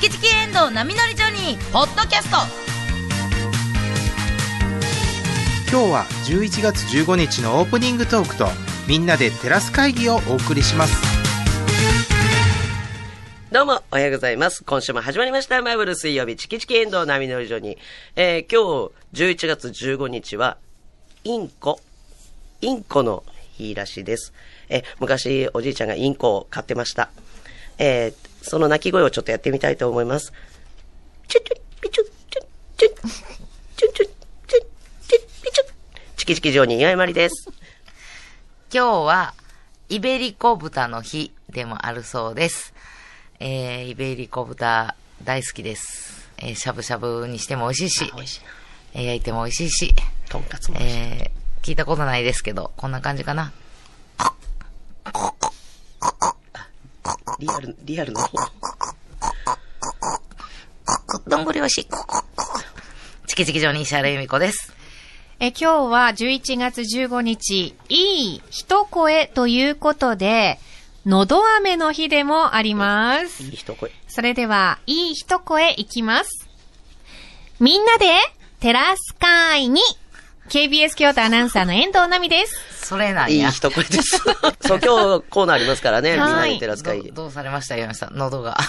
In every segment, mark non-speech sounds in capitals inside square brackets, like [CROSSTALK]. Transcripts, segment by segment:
チキチキエンドウ波乗りジョニー」ポッドキャスト今日は11月15日のオープニングトークとみんなでテラス会議をお送りしますどうも、おはようございます。今週も始まりました。マイブル水曜日、チキチキエンドウ波乗り場に。えー、今日、11月15日は、インコ、インコの日らしいです。えー、昔、おじいちゃんがインコを飼ってました。えー、その鳴き声をちょっとやってみたいと思います。チュチュピチュチュチュチュチュチュチュピチュチキチキ上に岩井まりです。今日は、イベリコ豚の日でもあるそうです。えー、イベリコ豚大好きです。えー、しゃぶしゃぶにしても美味しいし、美しいえー、焼いても美味しいし、とんかつも美味しい。えー、聞いたことないですけど、こんな感じかな。リアル、リアルの方。どんぐりおいしい。チキチキ上に石原由美子です。え今日は11月15日、いい一声ということで、のど飴の日でもあります。いい一声。それでは、いい一声いきます。みんなで、テラス会に、KBS 京都アナウンサーの遠藤奈美です。それなんいいや。一声です。[LAUGHS] そう、今日コーナーありますからね。みんはいなでテラス会議ど。どうされました岩見さん、喉が。あ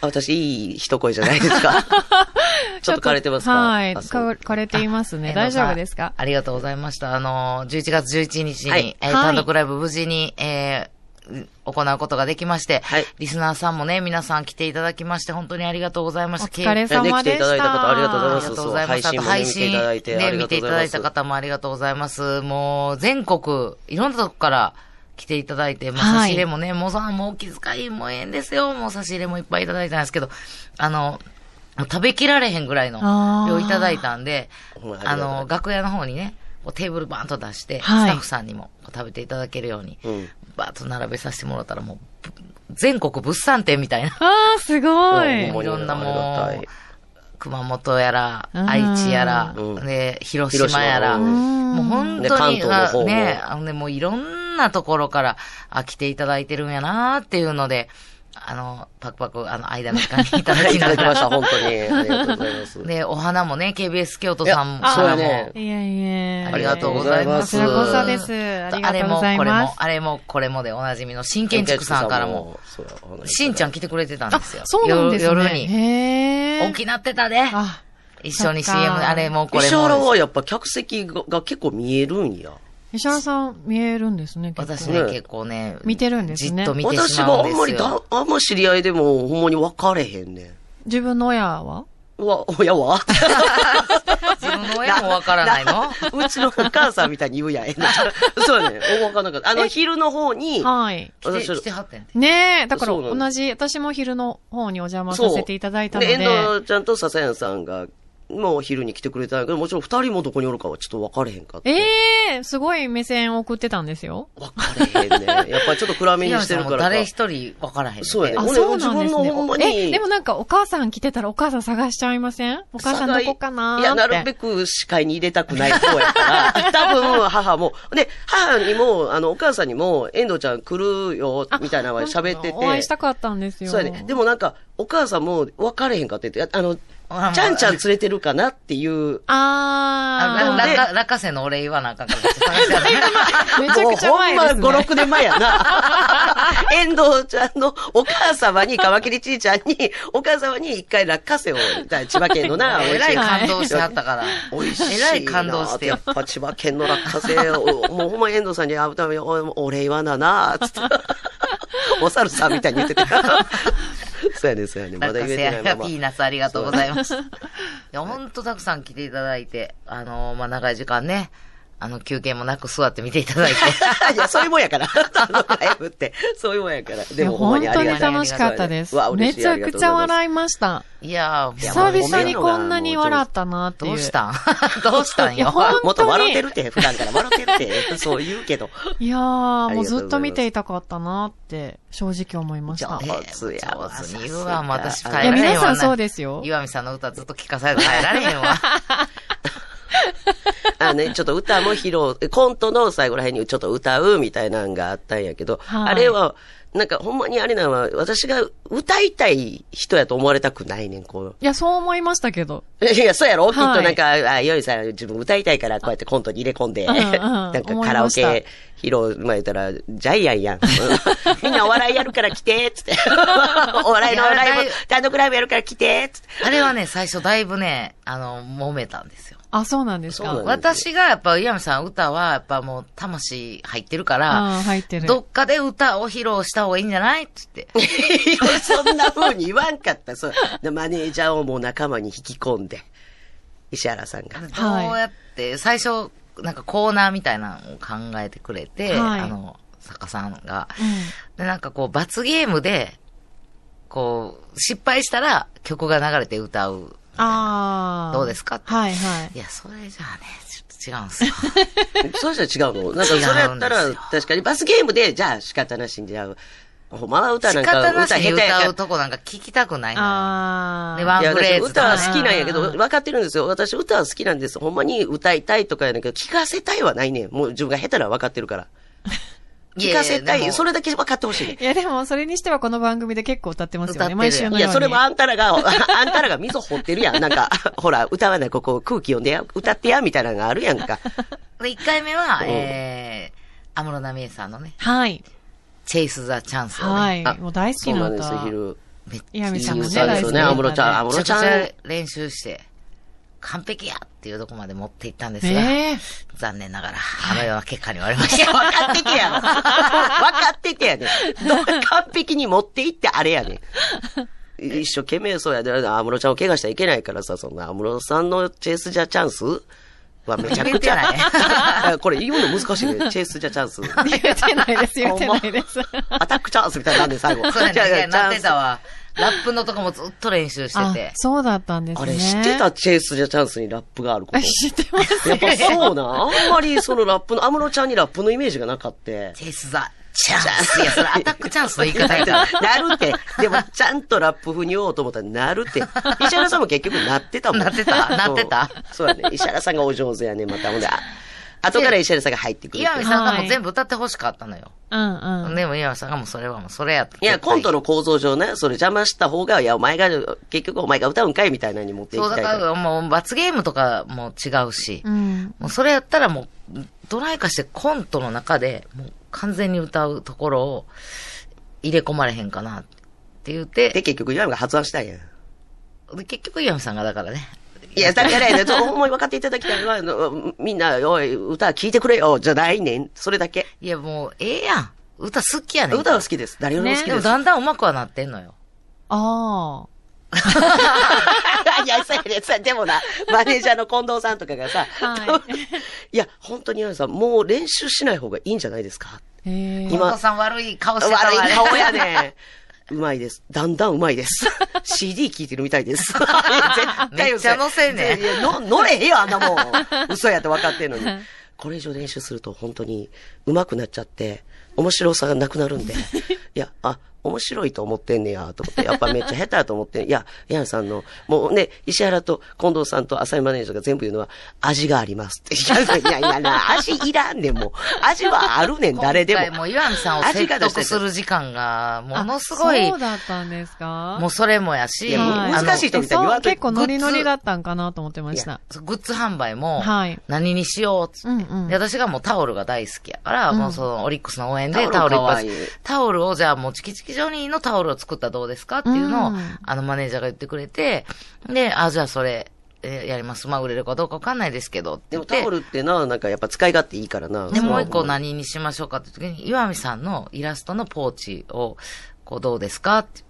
私、いい一声じゃないですか。[LAUGHS] ちょっと枯れてますか？はい。枯れていますね。遠大丈夫ですか？ありがとうございました。あの、11月11日に、はいえーはい単独ライブ無事に、えー行うことができまして、はいリスナーさんもね、皆さん来ていただきまして、本当にありがとうございまおした。疲れね様でした。来ていただいた方ありがとうございますありがとうございます。そうあと配信ね見ていただいただいた方もありがとうございます。もう、全国、いろんなとこから来ていただいて、まあ、はい差し入れもね、もうさんもうお気遣いもええんですよ。もう差し入れもいっぱいいただいたんですけど、あの、食べきられへんぐらいの量いただいたんでああの、楽屋の方にね、こうテーブルバーンと出して、はいスタッフさんにも食べていただけるように、うんバーッと並べさせてもらったらもう、ぶ全国物産展みたいな。あー、すごほいいろんなもがたい、熊本やら、うん。愛知やら、うん。で、広島やら、もう本で当に、関東の方も。ね、あのね、もういろんなところから、あ、来ていただいてるんやなっていうので、あの、パクパク、あの、間の時間にいただきいたながだきました、ら。本当に。ありがとうございます。で、[LAUGHS] お花もね、KBS 京都さんいやそうやねいやいや。ありがとうございます。こちらこそです。ありがとうございあれも、これもます、。あれも、これもでおなじみの新建築さんからも、しんちゃん来てくれてたんですよ。そうなんですね。夜夜に。へー大きなってたで。あ、一緒に CM、かあれもこれ石原も。はやっぱ客席がが結構見えるんや。石原さん見えるんですね、結構私ね、ね結構ね、見てるんですねじっと見てし私があまうんですよ。んまりだ、あんま知り合いでもほんまに分かれへんね自分の親は？ん。うわ、親は？[LAUGHS] 自分の親もわからないの？うちのお母さんみたいに言うやん。えな [LAUGHS] そうやね。分かんなかった。あの、昼の方に、はい。来て、私来てはってんて。ねえ、だから同じ、私も昼の方にお邪魔させていただいたので、で。遠藤ちゃんと笹谷さんが、もう昼に来てくれたんやけど、もちろん二人もどこにおるかはちょっと分かれへんかって。ええすごい目線を送ってたんですよ。分かれへんね。やっぱりちょっと暗めにしてるからか。誰一人わからへん。そうやねあ、俺そうなんです自分のほんまね。にえ、でもなんかお母さん来てたらお母さん探しちゃいません？お母さんどこかなーって。いや、なるべく視界に入れたくない方やから、[LAUGHS] 多分母も、で、母にも、あの、お母さんにも、遠藤ちゃん来るよ、みたいなのは喋ってて。お会いしたかったんですよ。そうやね。でもなんか、お母さんも分かれへんかって言って、あの、あ [LAUGHS] ちゃんちゃん連れてるかなっていう。あ、あー。らら落花生のお礼言わなあかんから、ちょっと探してあるめちゃくちゃ前ですね。もうほんま5、6年前やな。[LAUGHS] 遠藤ちゃんのお母様に、カマキリちいちゃんに、お母様に一回落花生を、千葉県のな、美えらい。感動してはったから。美味しいな。えらい感動してやっぱ千葉県の落花生を、もうほんま遠藤さんに会うために、おお礼言わなな、つって。[LAUGHS] お猿さんみたいに言ってた。[LAUGHS] そうやね、そうやね。まだ言えてないままピ。ーナッツありがとうございます。いや、ほんとたくさん来ていただいて、あのーまあ、長い時間ね、あの、休憩もなく座って見ていただいて。[LAUGHS] いや、そういうもんやから。ライブって。そういうもんやから。でも本当に。楽しかったですめちゃくちゃ笑いました。いや久々にこんなに笑ったなって。どうしたん？[LAUGHS] どうしたんよ？もっと笑ってるって、普段から笑ってるって、そう言うけど。いやー、もうずっと見ていたかったなって、正直思いました。上手やわ上手に言うわ。私帰られへんわ。皆さんそうですよ。岩見さんの歌ずっと聞かされて帰られへんわ。[LAUGHS] あね、ちょっと歌も披露、コントの最後ら辺にちょっと歌うみたいなのがあったんやけど、はいあれはなんかほんまにあれなのは、私が歌いたい人やと思われたくないねん、こいや、そう思いましたけど。う。[LAUGHS] いや、そうやろ、きっとはいなんか、あ、よいさん自分歌いたいからこうやってコントに入れ込んで、うんうんなんかカラオケ披露、まあ言ったら、ジャイアンやん。[LAUGHS] みんなお笑いやるから来て、つって。[LAUGHS] お笑いのライブ、単独ライブやるから来て、つって。あれはね、最初だいぶね、あの、揉めたんですよ。あ、そうなんですか。私がやっぱ、岩見さん歌は、やっぱもう、魂入ってるから、入ってる。どっかで歌を披露した方がいいんじゃないって言って。そんな風に言わんかった。そう。でマネージャーをもう仲間に引き込んで、石原さんが。はいどうやって、最初、なんかコーナーみたいなのを考えてくれて、はいあの、作家さんが。うんで、なんかこう、罰ゲームで、こう、失敗したら曲が流れて歌う。ああ。どうですか？はいはい。いや、それじゃあね、ちょっと違うん [LAUGHS] ですよ。そうしたら違うのなんかそれやったら確かにバスゲームで、じゃあ仕方なしにじゃあ、ほんまは歌仕なんか歌下手やか歌うとこなんか聞きたくない。ああ。でワンフレーズ歌は好きなんやけど、うん分かってるんですよ。私歌は好きなんです。ほんまに歌いたいとかやねんけど、聞かせたいはないねん。もう自分が下手なら分かってるから。聞かせたい。いやいやそれだけ分かってほしい。いや、でも、それにしてはこの番組で結構歌ってますよね。毎週のように。いや、それもあんたらが、[LAUGHS] あんたらが溝掘ってるやん。なんか、ほら、歌わない、ここ空気読んでや、歌ってや、みたいなのがあるやんか。で、1回目はう、んえー、安室奈美恵さんのね、はい。チェイス・ザ・チャンスをね、はい。もう大好きな歌。そうなんですよ、昼。めっち岩見さんもね、いい歌ですよね、大好きな安室ちゃん、安室ちゃん。ゃ練習して、完璧やっていうとこまで持っていったんですが、ね残念ながら、あのような結果に終わりました。分かっててやろ。分かっててやねん。[LAUGHS] どう完璧に持っていってあれやねん。[LAUGHS] 一生懸命そうやで、安室ちゃんを怪我したらいけないからさ、そんな安室さんのチェイスジャチャンス？はめちゃくちゃ。[LAUGHS] これ言うの難しいね。チェイスジャチャンス。え。言ってないです、言ってないです。アタックチャンスみたいになんで最後。そうやね、なってたわ。わ。ラップのとこもずっと練習してあて、。そうだったんですね。あれ知ってたチェイスジャチャンスにラップがあること？[LAUGHS] 知ってます。やっぱそうな。あんまりそのラップの、安室ちゃんにラップのイメージがなかった。チェイス・ザ・チャンス。いや、それアタックチャンスの言い方やから。なるって。でも、ちゃんとラップ風に言おうと思ったら、なるって。石原さんも結局なってたもん。なってたなってたうんそうやね。石原さんがお上手やね、また。ほんで、あ後から石原さんが入ってくる岩見さんがもう全部歌って欲しかったのよ。うんうん。でも岩見さんがもうそれはもうそれやって。いや、コントの構造上ね、それ邪魔した方が、いや、お前が、結局お前が歌うんかいみたいなのに持っていそう、だきたいから。からもう罰ゲームとかも違うし、うん。もうそれやったらもう、どないかしてコントの中で、もう完全に歌うところを入れ込まれへんかなって言って、で、結局、岩見が発案したんや。で結局岩見さんがだからね。いや、だからね、そう思い分かっていただきたいのはあの、みんな、おい、歌聴いてくれよ、じゃないねん。それだけ。いやもう、ええやん。歌好きやねん。歌は好きです。誰よりも好きです。でもだんだん上手くはなってんのよ。あ [LAUGHS] いや、そうやね、そうやでもな、マネージャーの近藤さんとかがさ、、は [LAUGHS] いや、本当にさん、もう練習しない方がいいんじゃないですか？今今さん悪い顔してたわ悪い顔やね。うまいです。だんだんうまいです。[LAUGHS] CD 聴いてるみたいです。[LAUGHS] 絶対めっちゃ乗せんねの乗れへんよ、あんなもん。[LAUGHS] 嘘やって分かってんのに。これ以上練習すると本当に上手くなっちゃって、面白さがなくなるんで。いや、あ、面白いと思ってんねや、と思って。やっぱめっちゃ下手やと思って。いや、ヤンさんの、もうね、石原と近藤さんと浅井マネージャーが全部言うのは、味がありますって。いやいやいやな、味いらんねん、もう。味はあるねん、誰でも。今回もう岩見さんを説得する時間が、ものすごい、そうだったんですか？もうそれもやし、難しい人みたいに言わんと結構ノリノリだったんかなと思ってました。グッズ販売も、はい何にしようっつって、うんうんで私がもうタオルが大好きやから、うんもうそのオリックスの応援でタタオルいっぱいオルかわいいタオルをじゃあもうチキチキジョニーのタオルを作ったらどうですかっていうのを、うんあのマネージャーが言ってくれて、で、あ、じゃあそれ、えーやります。まあ売れるかどうかわかんないですけどって言って。でもタオルってな、なんかやっぱ使い勝手いいからな。で、もう一個な何にしましょうかって時に、岩見さんのイラストのポーチを、こうどうですかって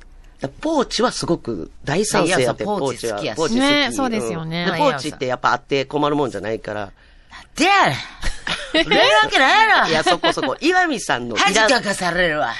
ポーチはすごく大賛成やって、ポーチは好きやしポーチ好き。ねそうですよねポーチってやっぱあって困るもんじゃないから。でやれ売れるわけないやろいや、そこそこ。岩見さんの恥かかされるわ。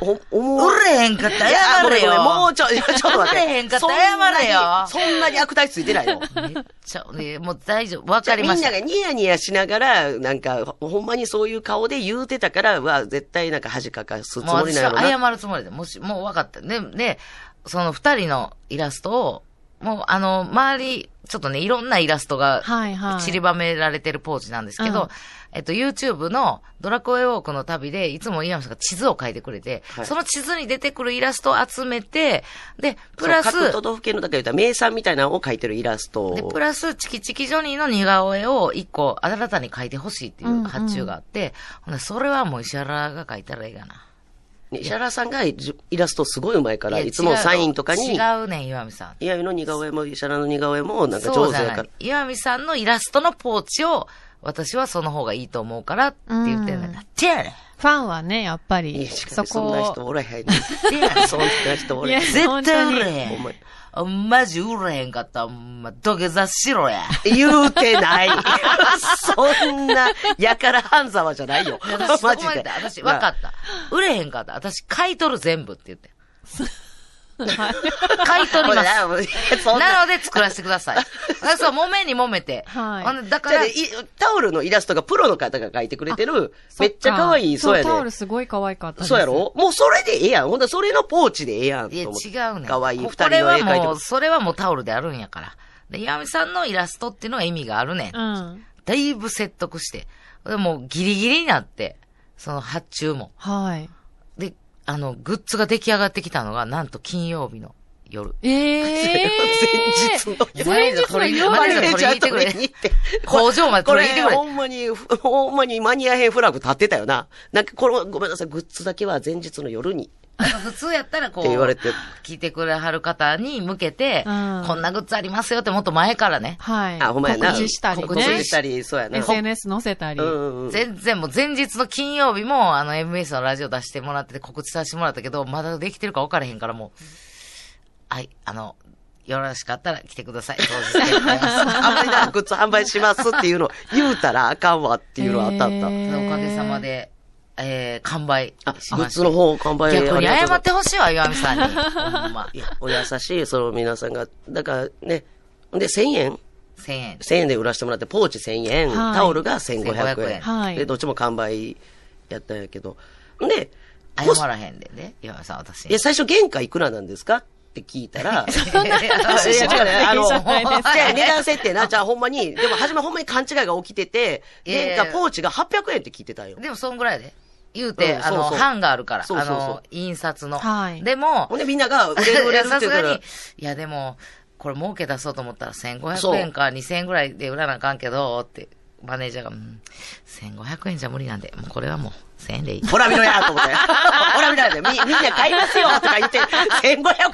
お、思売れへんかった謝れよ。もうちょ、ちょっと待って。売れへんかったら謝れよそんなに悪態ついてないよ。めっちゃ、ねもう大丈夫。わかりました。みんながニヤニヤしながら、なんか、ほほんまにそういう顔で言うてたから、は、絶対なんか恥かかすつもりなのな。は謝るつもりで、もし、もう分かった。で、で、その二人のイラストを、もう、あの、周り、ちょっとね、いろんなイラストがはいはい。散りばめられてるポーチなんですけど、うんえっと、YouTube のドラクエウォークの旅で、いつも岩見さんが地図を書いてくれて、はいその地図に出てくるイラストを集めて、で、プラス、都道府県のだけ言ったら名産みたいなのを描いてるイラストを。で、プラス、チキチキジョニーの似顔絵を一個、新たに描いてほしいっていう発注があって、ほんでそれはもう石原が描いたらいいかな。ね石原さんがイラストすごい上手いから、やいつもサインとかに、違うねん、岩見さん。岩見の似顔絵も石原の似顔絵もなんか上手やから。。岩見さんのイラストのポーチを、私はその方がいいと思うからって言ってんねん。なんて。ファンはね、やっぱり、そしそんな人おらへん。そんな人おらへん。絶対売れへほんマジ売れへんかったま土下座しろや。言うてない。そんな、やから半沢じゃないよ。マジで。私、分かった。売れへんかった。私、買い取る全部って言って。買い取ります。な。なので作らせてください。あ [LAUGHS] そう、揉めに揉めて。はいだから、タオルのイラストがプロの方が描いてくれてる、めっちゃ可愛い、そうやタオルね。すごい可愛かった。そうやろ？もうそれでええやん。ほんとそれのポーチでええやん。いや、違うねん。可愛い二こ人の絵描いてこれはもう、る。それはもうタオルであるんやから。で、岩見さんのイラストっていうのは意味があるねん。うん。だいぶ説得して。でもうギリギリになって、その発注も。はい。で、あの、グッズが出来上がってきたのが、なんと金曜日の夜。ええ [LAUGHS] 前日の。前日の夜マネージャー取りに行って工場まで取りに行ってくれほんまに、ほんまにマニア編フラグ立ってたよな。なんか、この、ごめんなさい、グッズだけは前日の夜に。普通やったらこう、って言われて聞いてくれはる方に向けて、うんこんなグッズありますよってもっと前からね。はい。あ、ほんまやな。告知したりね。告知したり、そうやな。SNS 載せたり。うんうんうん。全然もう前日の金曜日も、あの、MBS のラジオ出してもらってて告知させてもらったけど、まだできてるか分からへんからもう、はい、あの、よろしかったら来てください。当日でございます。[LAUGHS] あんまりな、グッズ販売しますっていうの言うたらあかんわっていうのはあったあった。おかげさまで、えー、完売あ。グッズの方完売逆に謝ってほしいわ、岩見さんに。ほんま。いや、お優しい、その皆さんが。だからね、で、1000円1000円。1000円で売らせてもらって、ポーチ1000円、はいタオルが1500円。1500はいで、どっちも完売やったんやけど。で、謝らへんでね、岩見さん私に。いや、最初原価いくらなんですか？って聞いたら、[LAUGHS] いやいやいや、違うね。あの、いいじゃないですかじゃあ値段設定な、じゃあほんまに、でも初めほんまに勘違いが起きてて、原価ポーチが800円って聞いてたんよ。でも、そんぐらいで。言うて、あの、版があるから。あの、印刷の。はいでもほ、んでみんなが売れる売れるってさすがに言うから、[LAUGHS] いやでも、これ儲け出そうと思ったらそう1500円か2000円ぐらいで売らなあかんけど、って、マネージャーが、うん、1500円じゃ無理なんで、もうこれはもう1000円でいい。ほら見ろやと思って。[LAUGHS] ほら見ろやで、み、みんな買いますよとか言って、1500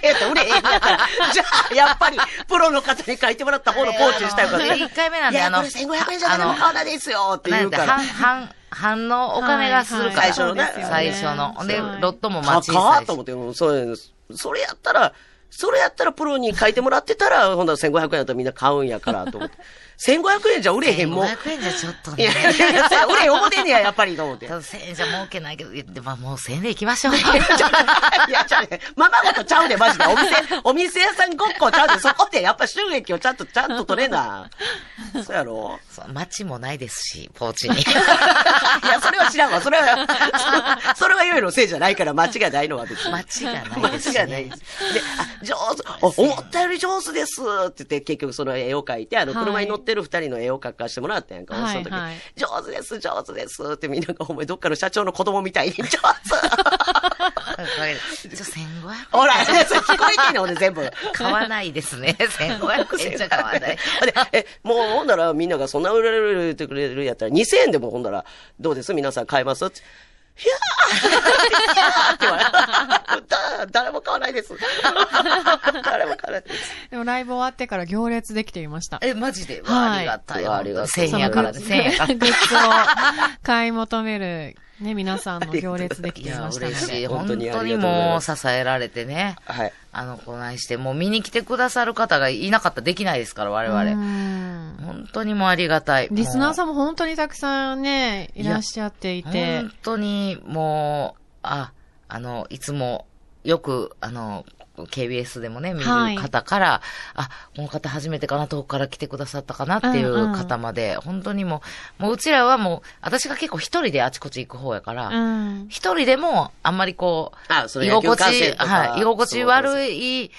円って売れへんやから、じゃあ、やっぱり、プロの方に書いてもらった方のポーチにしたいからで1回目なんで、あの、これ1500円じゃ誰も買わないですよって言うから半、。半、半のお金がするから。最初のね最初の。で、はいロットもか待ちかと思って、うんそれ、それやったら、それやったらプロに書いてもらってたら、ほんなら1500円だったらみんな買うんやから、と思って。1500円じゃ売れへんもん。い1500円じゃちょっとやね。いやいや、売れへん思てんねや、やっぱり、と思って。ただ1000円じゃ儲けないけど、でももう1000円で行きましょう。いや、じゃあね、ままごとちゃうで、マジで。お店、お店屋さんごっこちゃうで、そこでやっぱ収益をちゃんと、ちゃんと取れな。そうやろそう待ちもないですし、ポーチに。いや、それは知らんわ。それは、そそれはよいのせいじゃないから、間違いないのは別に。間違いないですし、間違いないです。で、あ、上手、お思ったより上手ですって言って、結局その絵を描いて、あの、はい車に乗ってる二人の絵を描かしてもらったやんか、はいその時はい上手です、上手ですってみんなが、お前どっかの社長の子供みたいに、[LAUGHS] 上手ちょ、1500ほら、聞こえてんの、俺全部。円買わないですね。[LAUGHS] 1500円じゃ買わない。で、え、もうほんならみんながそんな売れてくれるやったら2000円でもほんならどうです？皆さん買います？って。いやーって言われ誰も買わないです。[LAUGHS] 誰も買わないです。でもライブ終わってから行列できていました。え、マジで、はいありがたい。ありがたい1000円やからね、1000円やから。グッズを買い求める、ね、皆さんの行列できいや、ていました嬉しい。ね。本当に本当にありがとうございもう支えられてね。はい。あの、こないして、もう見に来てくださる方がいなかったらできないですから、我う々。ん本当にもうありがたい。リスナーさんんも本当にたくさんね、いらっしゃっていて本。当にもう、あ、あの、いつも、よく、あの、KBS でもね、見はい。る方から、あ、この方初めてかな、遠くから来てくださったかなっていう方まで、本当にもう、もううちらはもう、私が結構一人であちこち行く方やから、うん。一人でも、あんまりこう、あその居心地、はい、居心地悪い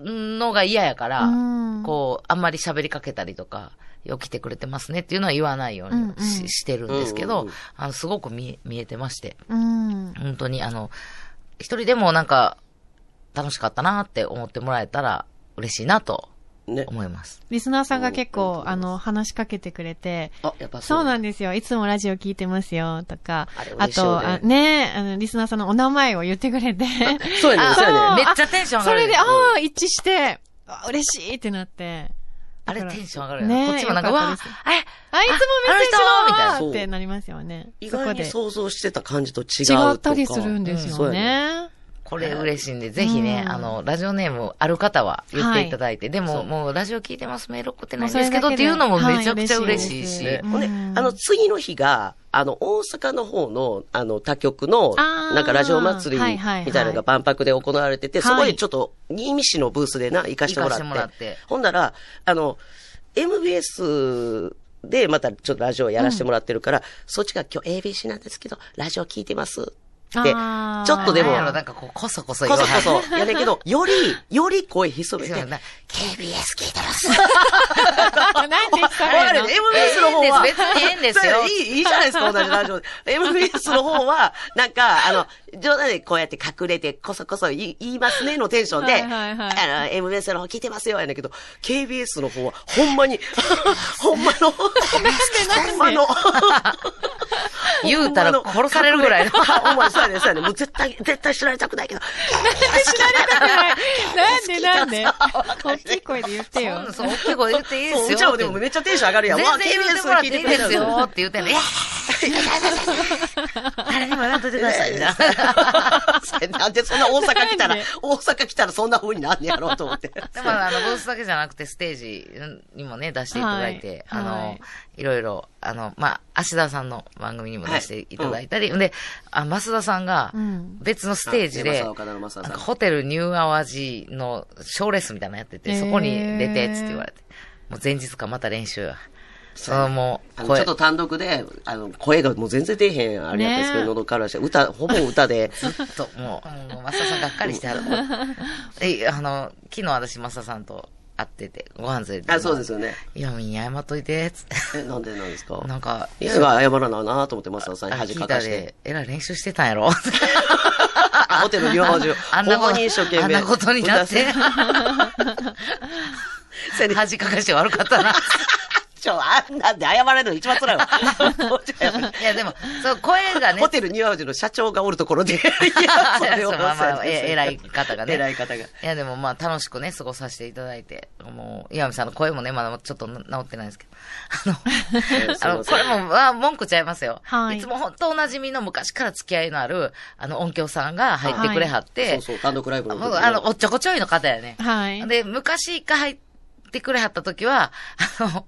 のが嫌やから、うん。こう、あんまり喋りかけたりとか、よう来てくれてますねっていうのは言わないようにし,、うんうん。してるんですけど、うんうんうん。あの、すごく見え、見えてまして、うん。本当にあの、一人でもなんか、楽しかったなって思ってもらえたら嬉しいなとね。思います。リスナーさんが結構、うんあの、話しかけてくれて、あ、やっぱそうなんでですよ。いつもラジオ聞いてますよ、とか。あと、あね、あの、リスナーさんのお名前を言ってくれて。[LAUGHS] そうやね、そうやね。めっちゃテンション上がる。それで、ああ、一致して、あ嬉しいってなって。あれテンション上がるよね。ねこっちもなんか、わあ、あいつもメッセージあの人みたいなってなりますよね。意。外に想像してた感じと違うとか。違ったりするんですようんそうやね。これ嬉しいんで、ぜひね、うんあの、ラジオネームある方は言っていただいて、でも、もうラジオ聞いてます、メール送ってないんでですけどっていうのもめちゃくちゃはい嬉しいし、あの、次の日が、あの、大阪の方の、あの、他局の、なんかラジオ祭りみたいなのが万博で行われてて、はい。そこでちょっと、新見市のブースでな、行かしてもらって。行かしてもらって。ほんなら、あの、MBS でまたちょっとラジオやらせてもらってるから、そっちが今日 ABC なんですけど、ラジオ聞いてます？って、ちょっとでもなんかこう、こそこそ言こわはるそこそ、[LAUGHS] やねんけど、より、より声潜めて、KBS 聞いてます。[LAUGHS] 何でしたわかね MBS の方は。別にええんですよ。いい、いいじゃないですか、同じラジオ。で。MBS の方は、なんか、あの、冗談でこうやって隠れて、こそこそ言いますねのテンションで、あの、MBS の方聞いてますよ、やねんけど、KBS の方は、ほんまに、[LAUGHS] ほんまの、ほんまの、言うたら殺されるぐらいの。ほんまに、そうやね、そうやね。もう絶対、絶対知られたくないけど。なんで [LAUGHS] なんで？大きい声で言ってよ。そう、大きい声言っていいですよ。そう、うちはでもめっちゃテンション上がるやん。全然言ってもらっていいですよわって言ってんの。いや [LAUGHS] 誰にも言わんといてください。みたいななんでそんな大阪来たら [LAUGHS] 大阪来たらそんな風になんねやろうと思って。[LAUGHS] でも、あの、ブースだけじゃなくて、ステージにもね、出していただいて、はいあの、はいい、ろいろ、あの、まあ、芦田さんの番組にも出していただいたり、で、あ、増田さんがうん、別のステージで、ホテルニューアワジの賞レースみたいなのやってて、そこに出て、つって言われて、もう前日かまた練習。そのもう、ちょっと単独で、あの、声がもう全然出えへん、あれやったんですけど、ね喉からして、歌、ほぼ歌で、[LAUGHS] ずっと、もう、もう、増田さんがっかりしてはる。[LAUGHS] え、あの、昨日私、増田さんと会ってて、ご飯連れて。あ、そうですよね。いや、みんな謝っといて、つって。え、なんでなんですか？[LAUGHS] なんか、いや、が謝らななと思って、マスターさんにあ恥かかしてで。、えらい練習してたんやろあホテル両方中、あんなこほんまに一生懸命。あんなことになって。恥かかして悪かったな。ちょ、あんなんで謝られるの一番辛いわ。[LAUGHS] いや、でも、そう、声がね。ホテルニューアウジの社長がおるところで。[LAUGHS] いや、それをまあま偉い方がね。偉い方が。いや、でもまあ、楽しくね、過ごさせていただいて、もう、岩見さんの声もね、まだちょっと治ってないんですけど。あの、あの、これも、まあ、文句ちゃいますよ。はいいつも本当お馴染みの昔から付き合いのある、あの、音響さんが入ってくれはって、そうそう、単独ライブのあの、おっちょこちょいの方やね。はい。で、昔が入ってくれはった時は、あの、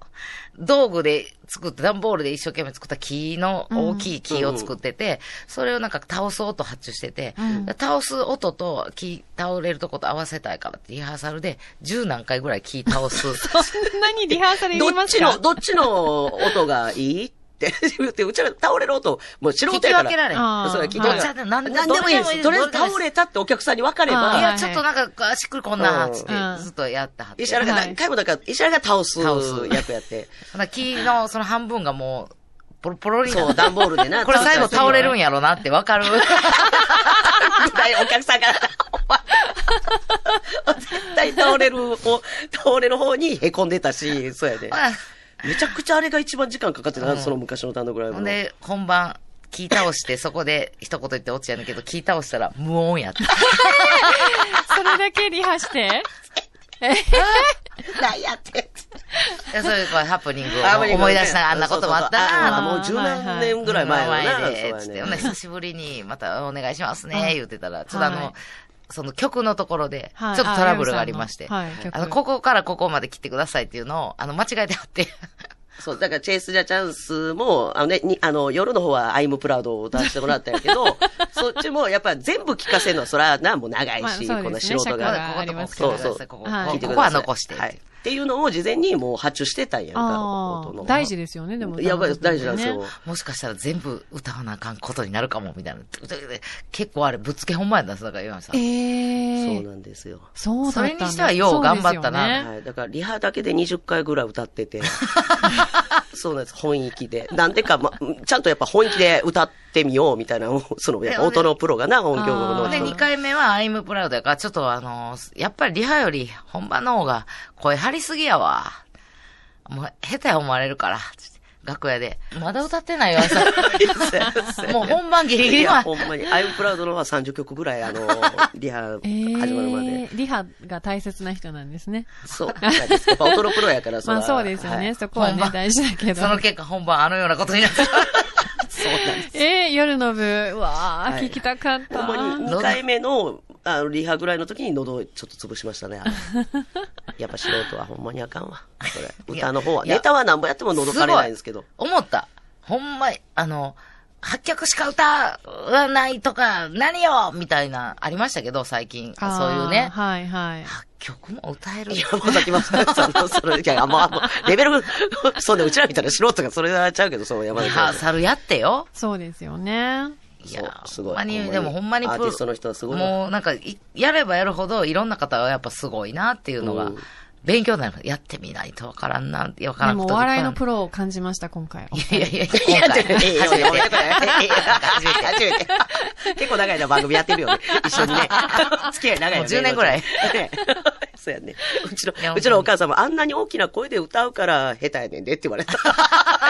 道具で作って、段ボールで一生懸命作った木の、大きい木を作ってて、それをなんか倒す音発注してて、うん。倒す音と木倒れるとこと合わせたいからってリハーサルで十何回ぐらい木倒す。[LAUGHS] そんなにリハーサルいますか？っちの、どっちの音がいい？って言って、うちら倒れる音、もう素人やから。聞き分けられんそうや、聞きど分けられんでなんでもいいです。とりあえず倒れたってお客さんに分かれば、いや、ちょっとなんか、しっくりこんな、つってうん、ずっとやってはって。石原が何回もだから、石原が倒す倒す役やって。[LAUGHS] 木のその半分がもう、ポロポロになそう、段ボールでな。[LAUGHS] これ最後倒れるんや。やろなってわかる。[LAUGHS] お客さんが、絶対倒れる方、倒れる方に凹んでたし、そうやね。めちゃくちゃあれが一番時間かかってた、うん。その昔の単独ライブの。ほんで、本番、木倒して、そこで一言言って落ちやねんけど、木倒したら無音やった。[LAUGHS] それだけリハして？[LAUGHS] 何やって。んいやそういうこうハプニングを思い出したらあんなこともあったな。あもう十何年ぐらい前。前で、つって、久しぶりにまたお願いしますうん。ね、言ってたら、ちょっとあの、はいその曲のところで、ちょはいっとトラブルがありまして、はい曲。あの、ここからここまで切ってくださいっていうのを、あの、間違えてあって、そう、だからチェイス・ジャ・チャンスも、あのね、にあの、夜の方はアイム・プラウドを歌わせてもらったんやけど、[LAUGHS] そっちもやっぱ全部聞かせるのは、それはな、もう長いし、まあね。この素人尺が。そうそうここ、はい。ここは残して、はいっていうのを事前にもう発注してたんやんか、大事ですよね、でも。やばい、大事なんですよ。ね。もしかしたら全部歌わなあかんことになるかも、みたいな。結構あれ、ぶっつけ本番やったんです、だから岩見さん。ええそうなんですよ。そうそれにしてはよう頑張ったなはい。だから、リハだけで20回ぐらい歌ってて。[LAUGHS] そうなんです。本域で。なんでか、ま、ちゃんとやっぱ本気で歌ってみようみたいなその、やっぱ音のプロがな、音響のあで、2人が。回目は I'm proud やから、ちょっとあの、やっぱりリハより本番の方が声張りすぎやわ。もう下手や思われるから、楽屋で。まだ歌ってないよ、さ [LAUGHS] もう本番ギリギリは。ほんまに。アイムプラウドのは30曲ぐらい、あの、[LAUGHS] リハええ始まるまで。リハが大切な人なんですね。そう。やっぱ音のプロやから、らまあそうですよね。はいそこはね、大事だけどそ。の結果本番あのようなことになった。そうなんです。ええ夜の部、うわあ、はい聞きたかった。ほんまに2回目の、あの、リハぐらいの時に喉をちょっと潰しましたね。[LAUGHS] やっぱ素人はほんまにあかんわ。これ。[LAUGHS] 歌の方は。ネタは何ぼやっても喉かれないんですけど。思った。ほんま、あの、8曲しか歌わないとか、何よみたいな、ありましたけど、最近。そういうね。はいはい。8曲も歌えるいや、もうさっきも、その、それ、いや、もう、もうレベル、[LAUGHS] そうね、うちらみたいな素人がそれはちゃうけど、そう、山リ田ハーサルやってよ。そうですよね。いや、すごい。ほんまに、でもほんまにアーティストの人はすごい。なもうなんかい、やればやるほど、いろんな方はやっぱすごいなっていうのが、うん勉強になります。やってみないとわからんな、わからでんこともお笑いのプロを感じました、今回。ぱいやいやいや、いや、今回、いやいやいややめてくれ初めて初めて。初めて。結構長いな、番組やってるよね。一緒にね。付き合い長いよね。もう10年ぐらいねそうやね。うちのいや、うちのお母さんもあんなに大きな声で歌うから下手やねんでって言われた。い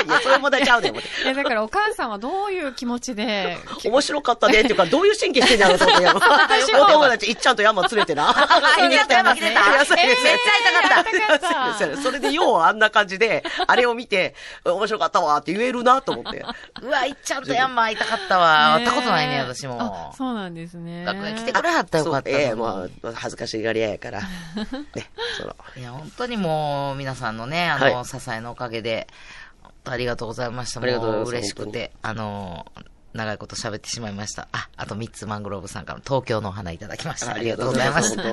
や、それ問題ちゃうねん、思って。いや、だからお母さんはどういう気持ちで、面白かったねっていうか、どういう神経してんだろうと思って、山。お友達、いっちゃんと山連れてな。いや山来てたいやそうめっちゃ痛かった痛かったそれでようあんな感じで、[LAUGHS] あれを見て、面白かったわって言えるなと思って。[LAUGHS] うわ、いっちゃんとヤンマ会いたかったわ。会ったことないね、私あも、。そうなんですね。楽屋来てくれはったらよかったええまあ、恥ずかしがり屋やから。[LAUGHS] ね、その。いや、本当にもう、皆さんのね、あの、はい支えのおかげで、ありがとうございました。ありがとうございますも嬉しくて、あの、長いこと喋ってしまいました。あ、あと3つマングローブさんからの東京のお花いただきました。ありがとうございました。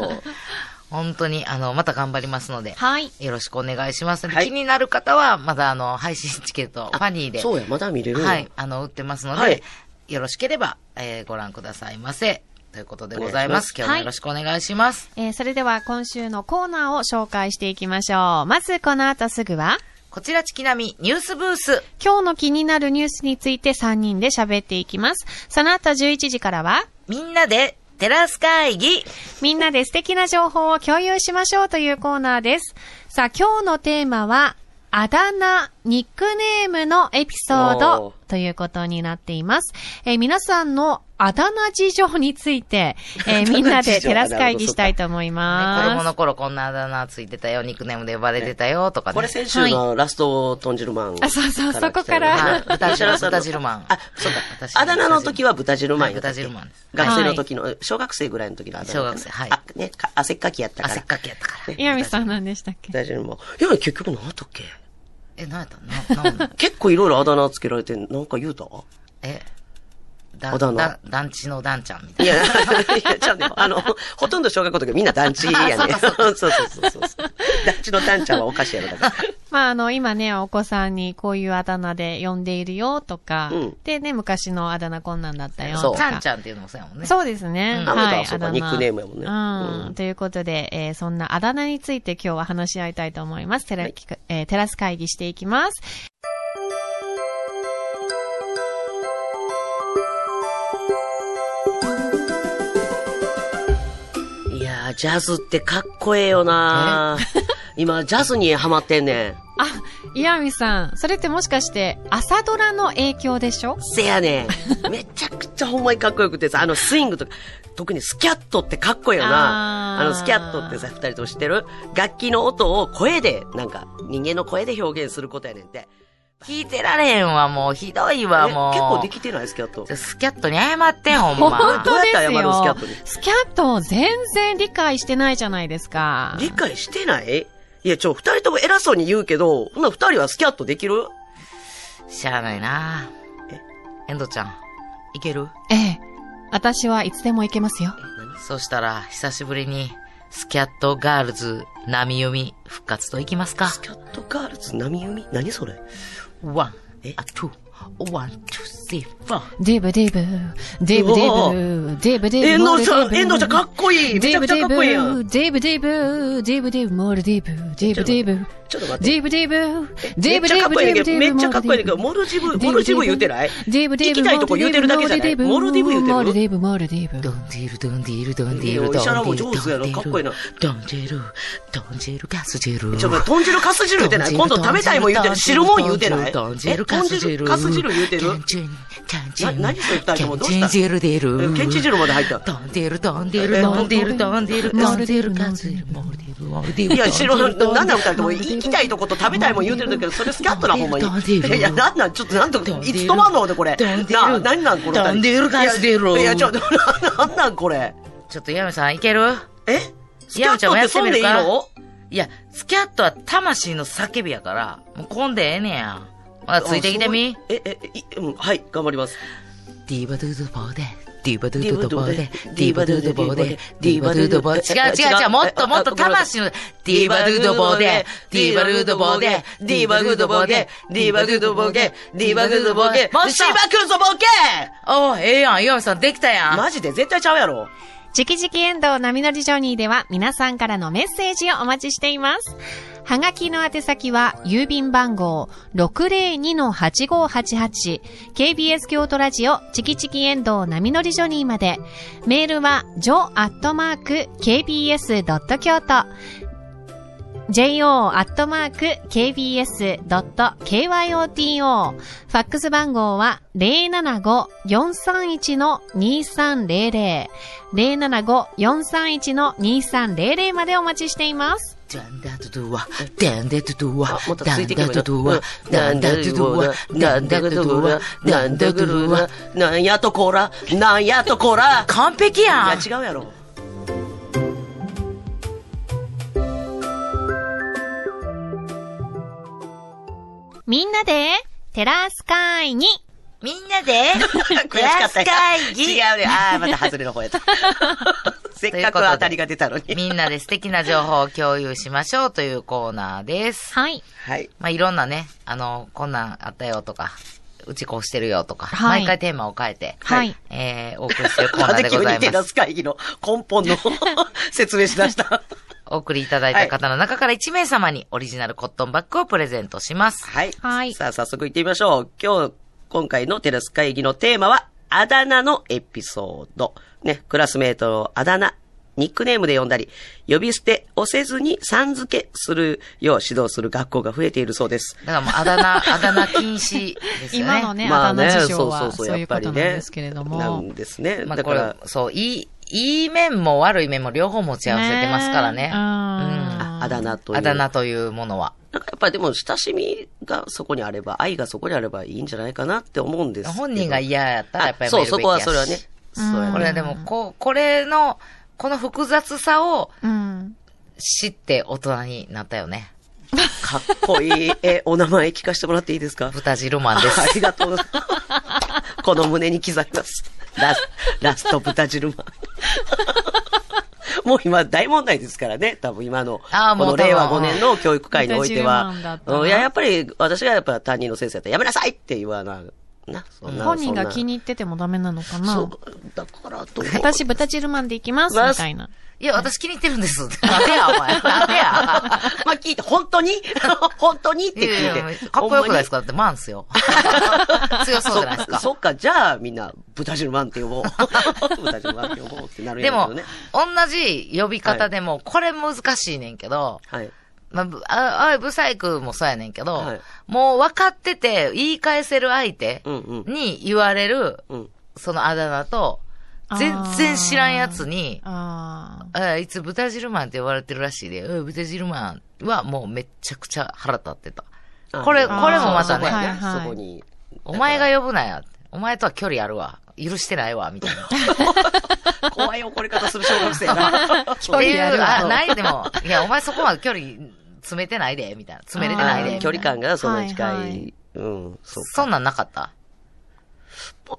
本本当に、あの、また頑張りますので、はい。よろしくお願いします。はい気になる方は、まだあの、配信チケット、ファニーで、そうや、まだ見れるはい、あの、売ってますので、はいよろしければ、えーご覧くださいませ。ということでございます。今日もよろしくお願いします。えーそれでは今週のコーナーを紹介していきましょう。まずこの後すぐは、こちら、チキナミニュースブース。今日の気になるニュースについて3人で喋っていきます。その後11時からは、みんなでテラス会議。みんなで素敵な情報を共有しましょうというコーナーです。さあ、今日のテーマは、あだ名、ニックネームのエピソーおドーということになっています。えー皆さんのあだ名事情について、えー [LAUGHS] みんなでテラス会議したいと思いね、子ます。供の頃こんなあだ名ついてたよ、ニックネームで呼ばれてたよ、とかね。これ先週のラスト [LAUGHS] 豚汁マン。あそうそうそこからはい豚汁豚汁マンあ、そうか私。あだ名の時は豚汁マン豚汁マンです学生の時の、小学生ぐらいの時のあだ名。小学生はいあ、ね、か汗っかきやったから。汗っかきやったから。ね岩見さん何でしたっけ？豚汁マン。いや、結局何やったっけ？え、何やったの？[LAUGHS] 結構いろいろあだ名つけられて、なんか言うた？え、だあだ名だ団地の団ちゃんみたいいな。や、いや、[LAUGHS] ちゃうね。あの、ほとんど小学校の時みんな団地やね。[LAUGHS] そうそうそうそうそう。団地の団ちゃんはおかしいやろ、だから。[LAUGHS] まあ、あの、今ね、お子さんにこういうあだ名で呼んでいるよとか、うんでね、昔のあだ名こんなんだったよそうとか。ちゃんちゃんっていうのもそうやもんね。そうですね。うんは、はいそうかあだ名ニックネームやもんねうん。うんということで、えーそんなあだ名について今日は話し合いたいと思います。テラ、はいえーテラス会議していきます。ジャズってかっこええよな今、ジャズにハマってんねん。あ、岩見さん、それってもしかして朝ドラの影響でしょ？せやねん。めちゃくちゃほんまにかっこよくてさ、あのスイングとか、特にスキャットってかっこいいよな。あのスキャットってさ、二人とも知ってる？楽器の音を声で、なんか、人間の声で表現することやねんって。聞いてられへんわ、もう。ひどいわ、えもう。結構できてない？スキャット。スキャットに謝ってん、ほんま。本当ですどうやって謝るスキャよットに。スキャットを全然理解してないじゃないですか。理解してない？いや、ちょ、二人とも偉そうに言うけど、ほんなら二人はスキャットできる？しゃあないなえ？遠藤ちゃん、いける？ええ。私はいつでも行けますよ。そしたら、久しぶりに、スキャットガールズ波読み復活といきますかスキャットガールズ波読み？何それ？ワン、えあ、ツー、ワン、ツー、スリー、フォー。デブデブ、デブデブ、デブデブ、遠藤さん、遠藤さんかっこいいめちゃくちゃかっこいいやん。デブデブ、デブデブ、モルデブ、デブデブ、ちょっと待って。デブデブ、めっちゃかっこいいねんけど、めっちゃかっこいいけど、モルジブ、モルジブ言うてないデブデブ、行きたいとこ言うてるだけじゃないモルディブ言うてるモルデブ、モルディール、ドンディール、ドンディール、ドンディール。石原も上手やろかっこいいなドンジェル、ドンジェル、ガスジェル。ちょっと豚汁カス汁言うてない今度食べたいもん言うてる。汁もん言うてない豚。汁、カス汁言うてる何それ二人ともどうした？キャンチル出る。えケンチ汁まで入った？ドンデル、ドンデル、ドンデル、ドンデル、ドンデル、ガスジェル、モルディブ、モルディブ。いや、白、なんなん二人とも行きたいとこと食べたいもん言うてるんだけど、それスキャットな、ほんまに。ドンディールいや、なんなん、ちょっとなんと、いつ止まんので、これ。ドンディールな、何なん、これ。ドンデルガスデルいや、ちょっと、な [LAUGHS] なんなん、これ？ちょっと、ヤムさん、いける？え？スキャットってそんでいいの？いや、スキャットは魂の叫びやから、もう混んでええねや。ほら、ついてきてみ。え、え、いうん、はい、頑張ります。ディーバドゥドボーで、ディーバドゥドボーで、ディーバドゥドボーで、ディーバドゥドボーで。違う違う違う、もっともっと魂の、ディーバドゥドボーで、ディーバドゥドボーで、ディーバグドボケ、ディーバグドボケ、ディーバグドボケ、もっとシバクゾボケ。おう、ええやん、岩見さんできたやん。マジで？絶対ちゃうやろ。チキチキエンド波乗りジョニーでは皆さんからのメッセージをお待ちしています。はがきの宛先は郵便番号 602-8588KBS 京都ラジオチキチキエンド波乗りジョニーまで。メールは jo.kbs. 京都 jo.kbs.kyoto ファックス番号は075-431-2300 075-431-2300までお待ちしています。ダンダドドゥワ、ダンダドドゥワあもっ、とつダンダいてけばいいドドゥワ、ダンダドドゥワ、ダンダドドゥワ、ダンダドドゥワ。なんやとこら、なんやとこら。完璧いやんや、違うやろ。みんなでテラス会議みんなで、[LAUGHS] 悔しかったよ。会議違うね。ああ、また外れの方やった。[LAUGHS] せっかく当たりが出たのに。みんなで素敵な情報を共有しましょうというコーナーです。はい。はい。まあ、いろんなね、あの、こんなんあったよとか、うちこうしてるよとか、はい毎回テーマを変えて、はい。えー、お送りしてるコーなんナーでで急にテございます。[LAUGHS] ラス会議の根本の説明しだした？お送りいただいた方の中から1名様にオリジナルコットンバッグをプレゼントします。はい。はいさあ、早速行ってみましょう。今日、今回のテラス会議のテーマは、あだ名のエピソード。ね、クラスメートのあだ名、ニックネームで呼んだり、呼び捨てをせずにさん付けするよう指導する学校が増えているそうです。だからもうあだ名、[LAUGHS] あだ名禁止ですよね。今のね、まあね、あだ名事そうそうそう、情はそうやっぱりいうことなんでね。すけれどなも。んですね。まあこれだから、、そう、いい、いい面も悪い面も両方持ち合わせてますからね。うんああだ名という。あだ名というものは。なんかやっぱりでも親しみがそこにあれば、愛がそこにあればいいんじゃないかなって思うんですけど。本人が嫌やったらやっぱりあそう、やめるべきそこはそれはね。そうやねこれはでも、こう、これの、この複雑さをうん。知って大人になったよね。かっこいい。え、お名前聞かせてもらっていいですか？豚汁マンです。ありがとうございます。この胸に刻みます。ラス、ラスト豚汁マン。もう今大問題ですからね。多分今の、あーもうこの令和5多分年の教育界においてはいや、やっぱり私がやっぱ担任の先生だったらやめなさいって言わな、な、そんな。本人が気にに入っててもダメなのかそなう、だからどう？私豚汁マンで行きますまあみたいな。いや、私気に入ってるんです。[LAUGHS] なんでや、お前。なんでや。[LAUGHS] まあ聞いて、本当に？[LAUGHS] 本当にっていやい聞いてや。かっこよくないですか？かだってマンっすよ。強そうじゃないですか。そっか、じゃあみんな、豚汁マンって呼ぼう。豚汁マンって呼ぼうってなるでもやけどね。、同じ呼び方でも、これ難しいねんけど、はい。まあぶ、あ、あ、ブサイクもそうやねんけど、はいもう分かってて、言い返せる相手うんうん。に言われる、うん。そのあだ名と、全然知らんやつに、ああいつ豚汁マンって呼ばれてるらしいで、うん豚汁マンはもうめっちゃくちゃ腹立ってた。これ、あこれもまたね、そこに。お前が呼ぶなや。お前とは距離あるわ。許してないわ、みたいな。[LAUGHS] 怖い怒り方する小学生が。[LAUGHS] っていう、離あるわあ、ないでも、いや、お前そこまで距離詰めてないで、みたいな。詰めれてないで。距離感がそんなに近い。うん、そ。そんなんなかった？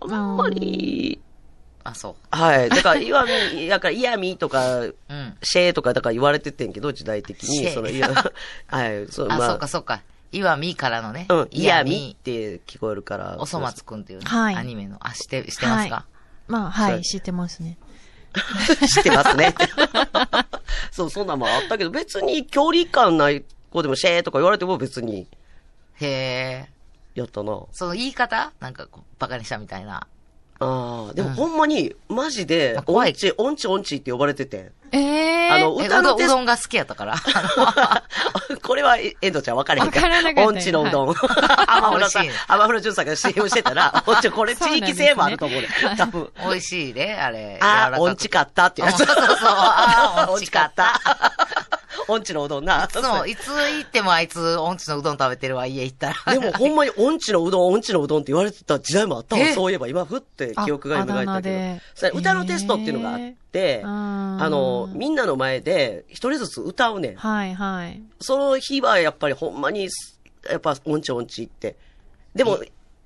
あんまり、あ、そはい。だから、[LAUGHS] 岩見、だから、イヤミとか、う。うん。シェーとか、だから言われててんけど、時代的に。その、いや、[LAUGHS] はい。そう、あ、まそうか、そうか。岩見からのね。うん、イヤミミって聞こえるから。おそ松くんっていうね、はいアニメの、あ、して、してますか、はまあ、はい、知ってますね。[LAUGHS] 知ってますね。そう、そんなんもあったけど、別に距離感ない子でもシェーとか言われても別に、へえ。やったな。その言い方？なんかこう、バカにしたみたいな。ああ、でもうんほんまに、マジでまあ、怖いオンチ、オンチ、オンチって呼ばれてて。ええー。あの、歌のうどんが好きやったから。[LAUGHS] これは、遠藤ちゃん分かれへん分からなかったよオンチのうどん。天村さん美味しいね、天村淳さんが CM してたら、おんち、これ地域性もあると思うね。多分。美味しいで、あれ。ああ、柔らかくオンチ買ったってやつ。そうそうそうあー [LAUGHS] オンチ買った。オンチのうどんな。いつも、いつ行ってもあいつ、音痴のうどん食べてるわ、家行ったら。でもほんまにオンチのうどん、オンチのうどんって言われてた時代もあったわ。え？そういえば今ふって記憶が蘇ったけど歌のテストっていうのがあって、ああの、みんなの前で一人ずつ歌うねん。はいはい。その日はやっぱりほんまに、やっぱ音痴音痴って。でも、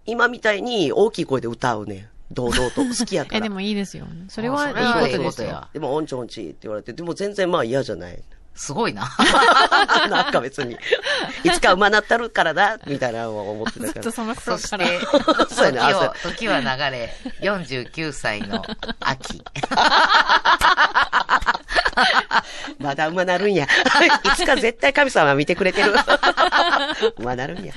今みたいに大きい声で歌うねん。堂々と。[LAUGHS] 好きやから。え、でもいいですよ。それはいいことですよ。でも音痴音痴って言われて、でも全然まあ嫌じゃない。すごいな。[LAUGHS] なんか別に。いつか馬なったるからな、みたいなのを思ってたからずっと。そのそ頃から。して、そうやね時を、時は流れ、49歳の秋。[LAUGHS] まだ馬なるんや。いつか絶対神様は見てくれてる。[LAUGHS] 馬なるんや。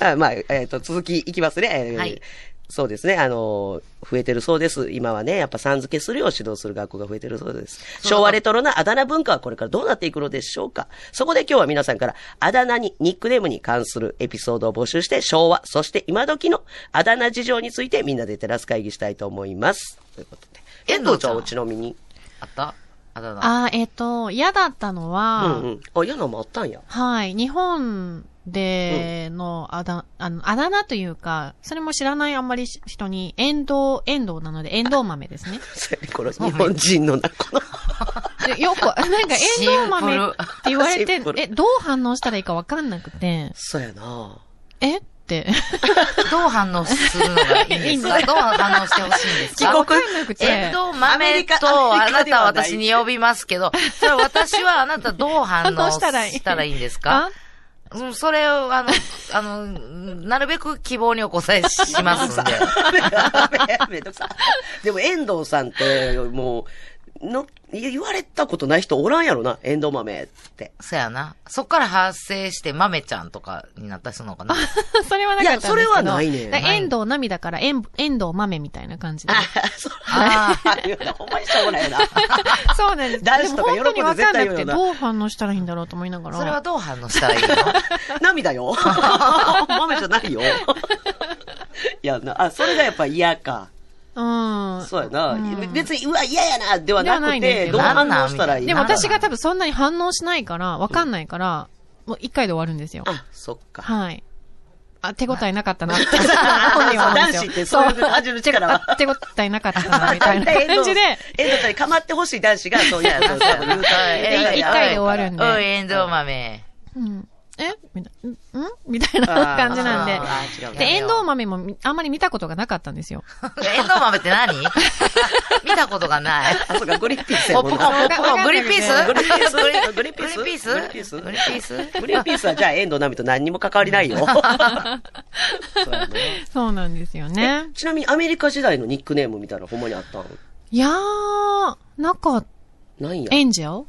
あまあ、えっ、と、続きいきますね。えーはいそうですね。あの、増えてるそうです。今はね、やっぱさん付けするよう指導する学校が増えてるそうです。昭和レトロなあだ名文化はこれからどうなっていくのでしょうかそこで今日は皆さんからあだ名に、ニックネームに関するエピソードを募集して昭和、そして今時のあだ名事情についてみんなでテラス会議したいと思います。ということで。遠藤ちゃんはちなみに？あった？あだ名。あー、えっと、嫌だったのうは、んうん。あ、嫌なのもあったんや。はい。日本でのあだ、あの、あだ名というか、それも知らないあんまり人に、エンドウ、エンドウなので、エンドウ豆ですね。[LAUGHS] この日本人のな、[LAUGHS] この。でよく、なんかエンドウ豆って言われてえ、どう反応したらいいかわかんなくて、そうやな。え？って。[LAUGHS] どう反応するのがいいんですか？どう反応してほしいんですか？わかんなくて。えっ豆と、あなたは私に呼びますけど、それは私はあなたどう反応したらいい。んですか？それを、あの、[LAUGHS] あの、なるべく希望にお答えしますんで。めんどくさ。でも、遠藤さんって、もう、の、言われたことない人おらんやろな、遠藤豆って。そやな。そっから発生して豆ちゃんとかになったりするのかな。[LAUGHS] それはなかったんですけど。いやそれはないねエンドウ波だから、エン、エンドウ豆みたいな感じで。そう。あほんまにしょうもないよな。[LAUGHS] そうなんです。男子とかでも本当にわかんなくて、喜んで絶対言うよなどう反応したらいいんだろうと思いながら。それはどう反応したらいいの？[LAUGHS] 涙よ。豆じゃないよ。いや、な、あ、それがやっぱ嫌か。うん。そうやな。うん別に、うわ、嫌やな、ではなではないくて、どどう反応したらいい？でもの私が多分そんなに反応しないから、わかんないから、もう一回で終わるんですよ。あ、そっか。はい。あ、手応えなかったなって。[LAUGHS] 本人は思うんですよ男子ってそういう感じの力は手応えなかったな、みたいな [LAUGHS] 感じで。遠藤さんに構ってほしい男子が、そういうやつを多分言うたらで一回で終わるんでおい、エンドウ豆。うん。え？みたいな、んん？みたいな感じなんで。あ。ー違う。で、ねエンドウ豆もみあんまり見たことがなかったんですよ。エンドウ豆って何？[LAUGHS] 見たことがない。あ、そうか、グリーンピースやポップ。コーン、ポップコーン、グリーンピース？グリーンピース？グリーピース？グリーンピース？グリーンピース？グリーンピースはじゃあ遠藤奈美と何にも関わりないよ。[LAUGHS] そうなんですよね。ちなみにアメリカ時代のニックネームみたいなのほんまにあったん？いやー、なんか、ないんや。エンジェル？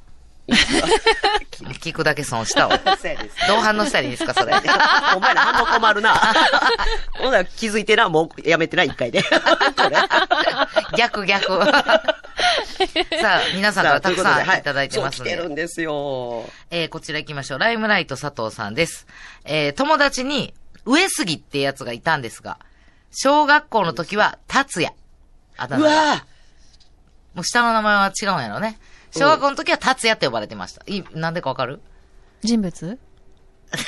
[LAUGHS] 聞くだけ損したわ。[LAUGHS] どう反応したらいいですか、それ。[LAUGHS] お前ら反応困るな。ほんなら気づいてな、もうやめてな、一回で。逆逆。さあ、皆さんからたくさんいただいてますそうので。来てるんですよ。えー、こちら行きましょう。ライムライト佐藤さんです。えー、友達に、上杉ってやつがいたんですが、小学校の時は、達也。あだ名がうわもう下の名前は違うんやろね。小学校の時は達也って呼ばれてました。い、なんでかわかる？人物？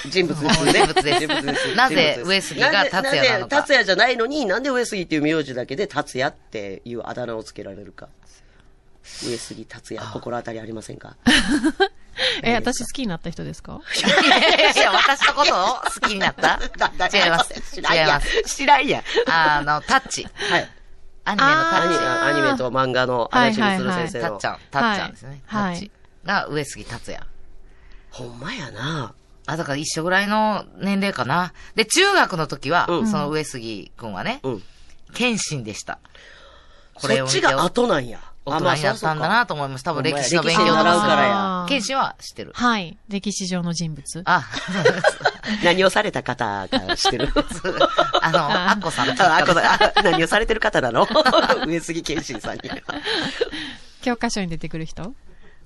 人物です。[LAUGHS] 人物です人物ですなぜ上杉が達也なのか達也じゃないのに、なんで上杉っていう名字だけで達也っていうあだ名をつけられるか。上杉達也、心当たりありませんか？[LAUGHS] え、私好きになった人ですか？いや私のことを好きになった？[LAUGHS] 違います。知らんやん違います。。知らんやん。あの、タッチ。はい。アニメのタアニッチ。アニメと漫画の足立みつる先生のたっち。ゃん、たっちゃんですね。はいタッチ。が上杉達也。ほんまやな。あ、だから一緒ぐらいの年齢かな。で、中学の時は、うんその上杉くんはね、うん。謙信でした。こそれを見てっちが後なんや。大人になったんだなと思います。多分歴史の勉強とからやあー謙信は知ってる。はい。歴史上の人物。あ、[LAUGHS] 何をされた方か知ってる？[LAUGHS] あの、あアッコさんあ、あこさんあ何をされてる方なの？[LAUGHS] 上杉謙信さんに。教科書に出てくる人？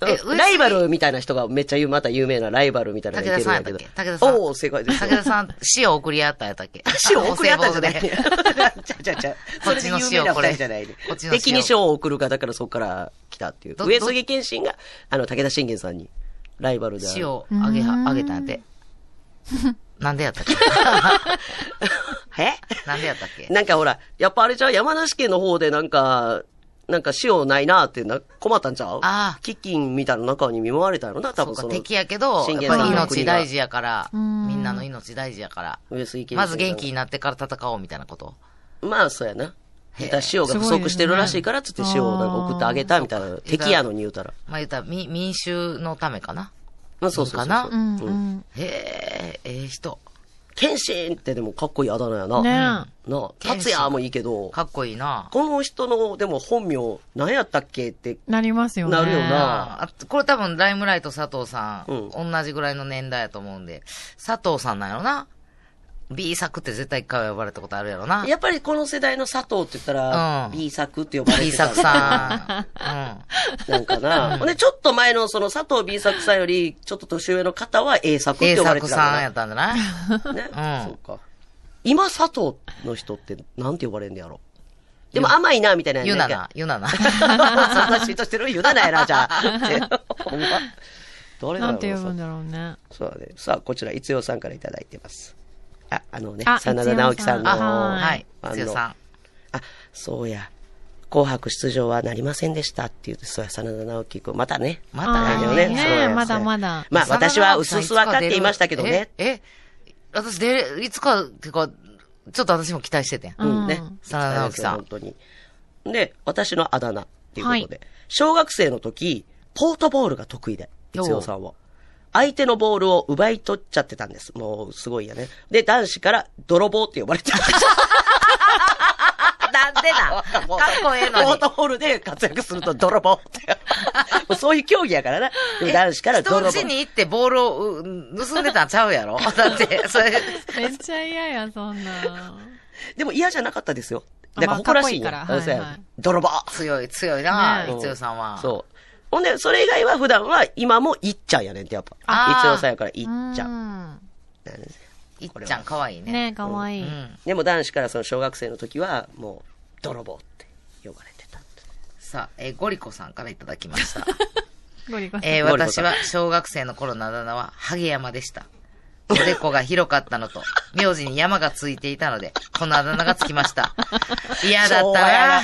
ライバルみたいな人がめっちゃ言う、また有名なライバルみたいなのがいてるんやけど。武田さんやったっけ？武田さんおお正解です。武田さん、死を送り合ったやったっけ？死を送り合ったんじゃない [LAUGHS] ちゃうちゃうちゃう。こっちのそれで有名な死をこれ二人じゃないね [LAUGHS] こっちの死を敵に賞を送るか、だからそこから来たっていう。ど上杉謙信が、あの、武田信玄さんに、ライバルである。死をあげは、あげたんて。[LAUGHS] なんでやったっけ？え？なんでやったっけ？なんかほら、やっぱあれじゃう山梨県の方でなんか、なんか塩ないなってな困ったんちゃうああ飢饉みたいな中に見舞われたのな、多分その。そう敵やけど、やっぱり命大事やから、みんなの命大事やから、まず元気になってから戦おうみたいなこと。まあ、そうやな。へえだから塩が不足してるらしいから、つって塩をなんか送ってあげたみたいな。敵やのに言うたら。まあ言ったら、民衆のためかな。まあ、そうそうそうそう。かなうんうん。へえ、ええ人。謙信ってでもかっこいいあだ名やな。ねな達也もいいけど、かっこいいな。この人の、でも本名、何やったっけって、なりますよね。なるよなあこれ多分、ライムライト佐藤さん、うん同じぐらいの年代やと思うんで、佐藤さんなんやろな。B 作って絶対一回は呼ばれたことあるやろな。やっぱりこの世代の佐藤って言ったら、うん B 作って呼ばれ B てた。作さ [LAUGHS] ん。なんかな。ほんで、ちょっと前のその佐藤 B 作さんより、ちょっと年上の方は A 作っうん。て A 呼ばれて作さんやたんだったんじゃな。ね。うんそうか。今佐藤の人ってなんて呼ばれんねやろ？でも甘いな、みたいな。ゆなな、ゆなな。[LAUGHS] そんな嫉妬してるゆななやな、じゃあ。[LAUGHS] ほんま。どれだろなうんて呼ぶんだろうね。そうだね。さあ、こちら、いつよさんからいただいてます。あ、あのねあ、真田直樹さんの、はい。あのつよさん。あ、そうや。紅白出場はなりませんでしたって言って、そうや、真田直樹君。またね。また来年ね。そうやまだまだまあ、私は薄々分かっていましたけどね。え、え私出れ、いつか、てか、ちょっと私も期待しててん。うん、ねうん。真田直樹さん本当に。で、私のあだ名っていうことで、はい小学生の時、ポートボールが得意で、いつよさんは。相手のボールを奪い取っちゃってたんです。もう、すごいやね。で、男子から泥棒って呼ばれてた [LAUGHS] んです。なん？でな。かっこええのに。ポートボールで活躍すると泥棒って。もうそういう競技やからな。男子から泥棒。人ん家に行ってボールをう盗んでたんちゃうやろ？だって、それ、めっちゃ嫌や、そんな。でも嫌じゃなかったですよ。あだから誇らしい。まあかいいからはいはい泥棒強い、強いな、ねいつよさんは。そう。ほんで、それ以外は普段は今もいっちゃんやねんって、やっぱ。あーいつよさんやからいっちゃん。ん。なんですよいっちゃんかわいいね。ねかわいい。うん。でも男子からその小学生の時は、もう、泥棒って呼ばれてたって。さあ、えーゴリコさんからいただきました。[LAUGHS] ゴリコさん私は小学生の頃のあだ名は、ハゲ山でした。おでこが広かったのと、[LAUGHS] 名字に山がついていたので、このあだ名がつきました。[LAUGHS] 嫌だったな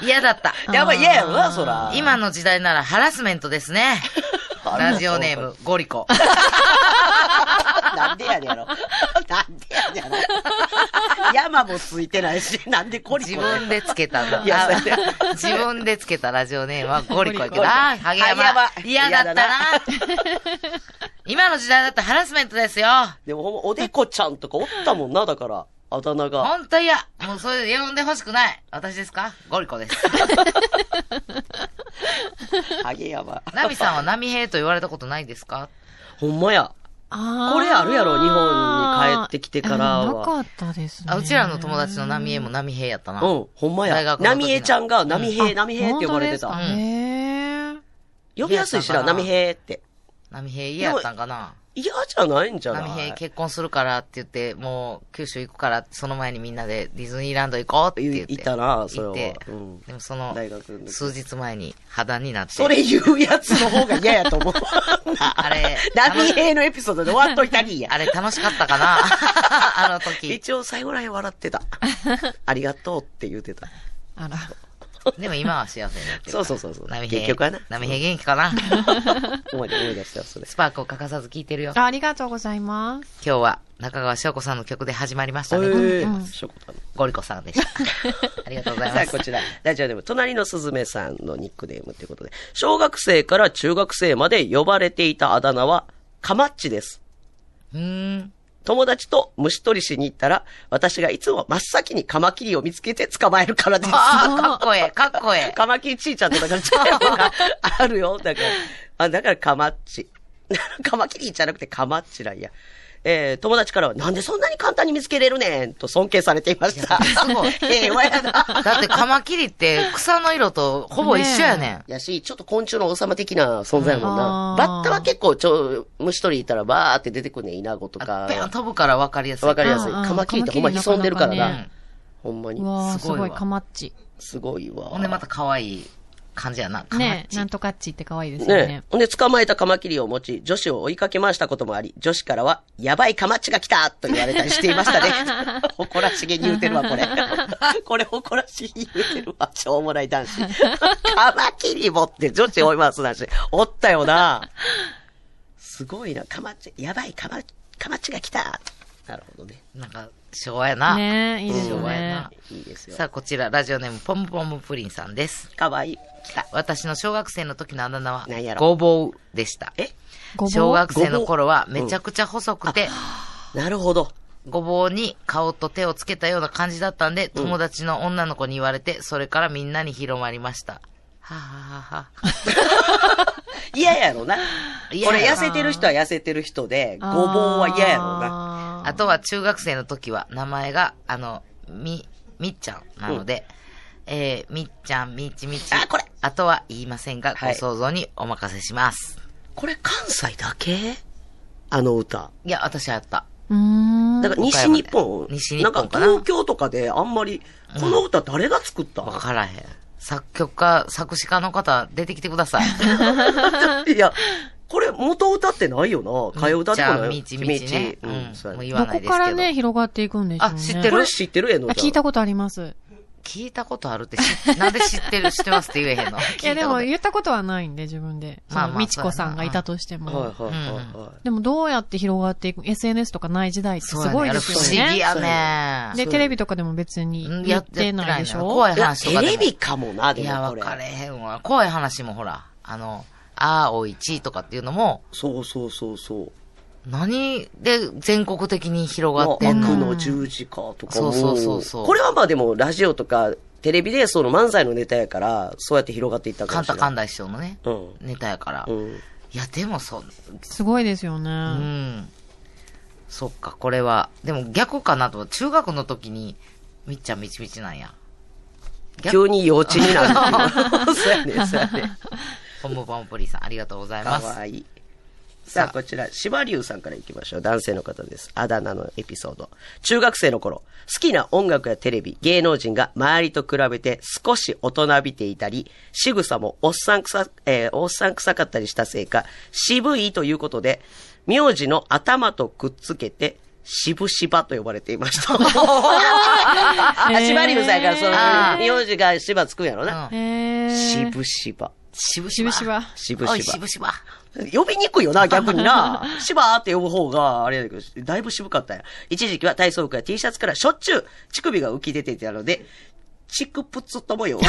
嫌だった。やばい、嫌やろな、そら。今の時代ならハラスメントですね。[LAUGHS] ラジオネーム、ゴリコ。なんでやねやろ。[LAUGHS] なんでやねやろ。山もついてないし、なんでコリコ自分でつけたの。いや [LAUGHS] 自分でつけたラジオネームは [LAUGHS] ゴリコやけど、あー、ハゲ山。嫌だったな。今の時代だったらハラスメントですよ。でもおでこちゃんとかおったもんな、だから、あだ名が。ほんと嫌。もうそれで呼んでほしくない。私ですか？ゴリコです。ハゲ山。ナミさんはナミヘイと言われたことないですか？ほんまや。あーこれあるやろ日本に帰ってきてからはえなかったですね。あ、うちらの友達のナミエもナミヘイやったな。うん、ほんまや。大学の時のナミエちゃんが、ナミヘイ、ナミヘイって呼ばれてた。へー呼びやすいしな、嫌やったんかなナミヘイって。ナミヘイ嫌やったんかな。嫌じゃないんじゃない？ナミヘイ結婚するからって言って、もう九州行くから、その前にみんなでディズニーランド行こうって言って。いいたなそれはうんでもその数日前に破談になって。それ言うやつの方が嫌やと思う。[LAUGHS] あれナミヘイのエピソードで終わっといたりや。あれ楽しかったかな？[LAUGHS] あの時。一応最後らへん笑ってた。ありがとうって言ってた。あら。[LAUGHS] でも今は幸せになってる。そうそうそうそう波平結局はな波平元気かな？[LAUGHS] 思い出思い出したよ、それ。スパークを欠かさず聞いてるよ。あありがとうございます。今日は中川翔子さんの曲で始まりましたね。えうんー、しょこたの。ゴリコさんでした。[LAUGHS] ありがとうございさあ、ますこ。ちら、ラジオネーム、隣のすずめさんのニックネームということで、小学生から中学生まで呼ばれていたあだ名は、かまっちです。うーん。友達と虫取りしに行ったら、私がいつも真っ先にカマキリを見つけて捕まえるからです。ああ、かっこええ、かっこええ。カマキリちいちゃんとかからちゃうのがあるよ。だから、あ、だからカマッチ。[LAUGHS] カマキリじゃなくてカマッチなんや。えー、友達からは、なんでそんなに簡単に見つけれるねんと尊敬されていました。すごい [LAUGHS] ええわやな。だってカマキリって草の色とほぼ一緒やねん。やし、ちょっと昆虫の王様的な存在やもんな。うんバッタは結構、ちょ、虫取りいたらバーって出てくんねん、イナゴとあか。飛ぶから分かりやすい。わかりやすい。カマキリってほんま潜んでるからな。なかなかほんまにすすごいわごい、かまっち。すごいわ。ほんでまた可愛い感じやな。カマッチねなんとかっちって可愛いですよねね。ほんで、捕まえたカマキリを持ち、女子を追いかけ回したこともあり、女子からは、やばいカマッチが来たと言われたりしていましたね。[LAUGHS] 誇らしげに言うてるわ、これ。[LAUGHS] これ誇らしげに言うてるわ、しょうもない男子。カマキリ持って女子追い回す男子。おったよな。すごいな、カマッチ、やばいカマ、カマッチが来た。なるほどね。なんか、昭和やな。ねいいですよ昭和やねな。。いいですよ。さあ、こちら、ラジオネーム、ポムポムプリンさんです。かわいい。来た。私の小学生の時のあだ名はごぼうでした。え？小学生の頃はめちゃくちゃ細くて、なるほど。ごぼうに顔と手をつけたような感じだったんで、友達の女の子に言われて、それからみんなに広まりました。はははは。[LAUGHS] 嫌やろな。これ痩せてる人は痩せてる人で、ごぼうは嫌やろな。なあとは中学生の時は名前が、あの、み、みっちゃんなので、えー、みっちゃん、みちみち。あこれあとは言いませんが、はいご想像にお任せします。これ関西だけ？あの歌。いや、私はやった。うーん。だから西日本。西日なんか東京とかであんまり、この歌誰が作った、わからへん。作曲家、作詞家の方、出てきてください。[LAUGHS] いや、これ元歌ってないよな。替え歌でもない？みちみちね。ううんん、そうやもうねどこ言わないですけど。からね、広がっていくんでしょうね。あ知ってる？これ知ってるえのあ、聞いたことあります。聞いたことあるって知、[LAUGHS] なんで知ってる、知ってますって言えへんの？いや、でも言ったことはないんで、自分で。まあみちこさんがいたとしてはいも。はいはいはい。でもどうやって広がっていく ?SNS とかない時代ってすごいですよね。そうやねあれ不思議やねで、テレビとかでも別にうん言ってないでしょ？怖いいや、話とか。テレビかもな、でいや、もこれ。分かれへんわ。怖い話もほら、あの、あーおいちとかっていうのも、そうそうそうそう。何で全国的に広がまあってんの、悪の十字架とかも。そうそうそうそうこれはまあでも、ラジオとか、テレビでその漫才のネタやから、そうやって広がっていったかカもしれない。ンタカンダ師匠のね、うん。ネタやから。いうん。や、でもそ、すごいですようね。ん。そっか、これは。でも逆かなと。中学の時に、みっちゃんみちみちなんや。急に幼稚になる。[LAUGHS] そうやね、そうやね。ポンポポンプリさん、ありがとうございかます。わいい。さあ、こちら、芝龍さんから行きましょう。男性の方です。あだ名のエピソード。中学生の頃、好きな音楽やテレビ、芸能人が周りと比べて少し大人びていたり、仕草もおっさんくさ、えーおっさん臭かったりしたせいか、渋いということで、名字の頭とくっつけて、渋芝と呼ばれていました。[LAUGHS] あ、芝龍さんやから、そあの、名字が芝つくんやろな。うん。へー。渋芝。渋しぶしば。おい、渋芝。渋々。呼びにくいよな、[LAUGHS] 逆にな。シバーって呼ぶ方が、あれやけど、だいぶ渋かったんや。一時期は体操服や T シャツからしょっちゅう乳首が浮き出ていたので、チクプツともよ。[LAUGHS]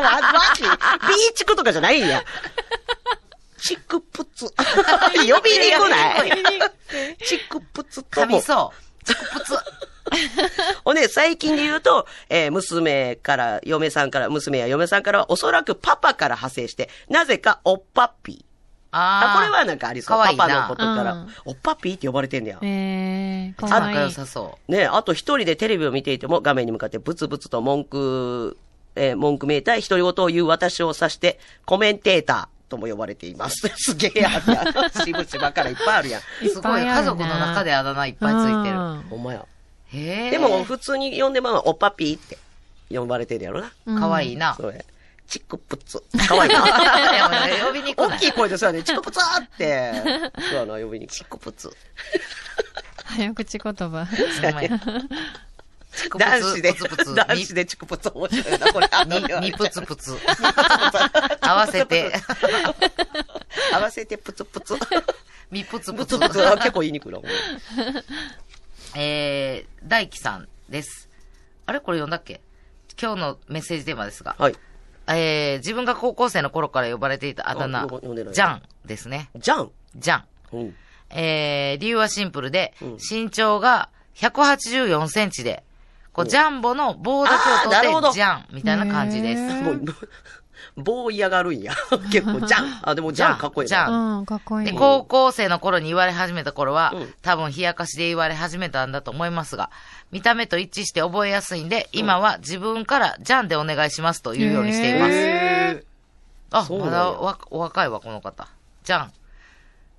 マジ？ビーチクとかじゃないんや。チクプツ。[LAUGHS] 呼びにくないチクプツとも噛み。そう。チクプツ。[LAUGHS] ほんで、最近で言うと、えー娘から、嫁さんから、娘や嫁さんからは、おそらくパパから派生して、なぜかおっぱっぴー。あ、あーこれはなんかありそう。いいなパパのことから、うんおっぱっぴーって呼ばれてんねや。えー、かわいい。仲良さそねあと一人でテレビを見ていても画面に向かってブツブツと文句、えー文句めいた独り言を言う私を指して、コメンテーターとも呼ばれています。[LAUGHS] すげえやんや。[LAUGHS] しぶしばからいっぱいあるやん。う。すごい、家族の中であだ名いっぱいついてる。うんほんまや。でも、普通に呼んでまあ、おっぱっぴーって呼ばれてるやろな。かわいいな。それ。チックプツ。かわいいな。呼びにく大きい声でそうやね。チックプツーって。そうやな、呼びにくい。チクプツ。早口言葉。ほんまやチクプツ、男子でプツプツ、、男子でチクプツ面白いな、これ。に、にプツプツ。[LAUGHS] 合わせて、合わせてプツプツ。みプツプツ結構言いにくいな、えー、大輝さんです。あれ？これ読んだっけ？今日のメッセージテーマですが、はい。えー、自分が高校生の頃から呼ばれていたあだ名ジャンですね。じゃん。ジャン。うん。えー、理由はシンプルで、うん身長が184センチで、こう、ジャンボの棒だけを取って、ジャンみたいな感じです。棒嫌がるんや。[LAUGHS] 結構、じゃん。[LAUGHS] あ、でも、じゃんかっこいいな。じゃんうん、かっこいい。で、高校生の頃に言われ始めた頃は、うん多分冷やかしで言われ始めたんだと思いますが、見た目と一致して覚えやすいんで、今は自分からジャンでお願いしますというようにしています。へあ、そうなんやまだわお若いわ、この方。ジャン。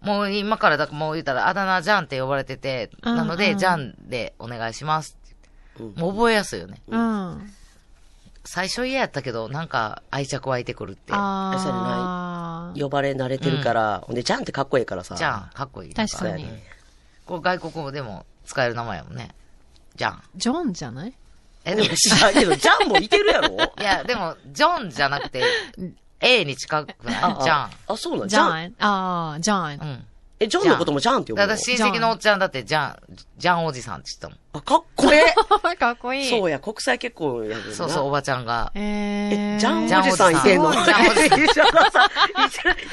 もう今からだ、もう言ったら、あだ名ジャンって呼ばれてて、うんなので、うんジャンでお願いしますうんもう覚えやすいよね。うん。最初嫌やったけど、なんか愛着湧いてくるって。あー。呼ばれ慣れてるから、ほんで、じゃんってかっこいいからさ。ジャン、かっこいい。確かにこれ外国語でも使える名前やもんね。ジャン。ジョンじゃない？え、でもいや、、知らんけど、じゃんもいてるやろ？[LAUGHS] いや、でも、ジョンじゃなくて、A に近くない？ジャン。あ、そうなんジじゃん。ャンあー、ジャン。うん。え、ジョンのこともじゃんって呼ぶの？だから親戚のおっちゃんだって、ジャン、ジャンおじさんって言ったあ、かっこええ [LAUGHS] かっこいい。そうや、国際結婚やねんなそうそう、おばちゃんが。ええ、ー。ジャンおじさんいてんの？ジャンおじさん [LAUGHS] 石原さん、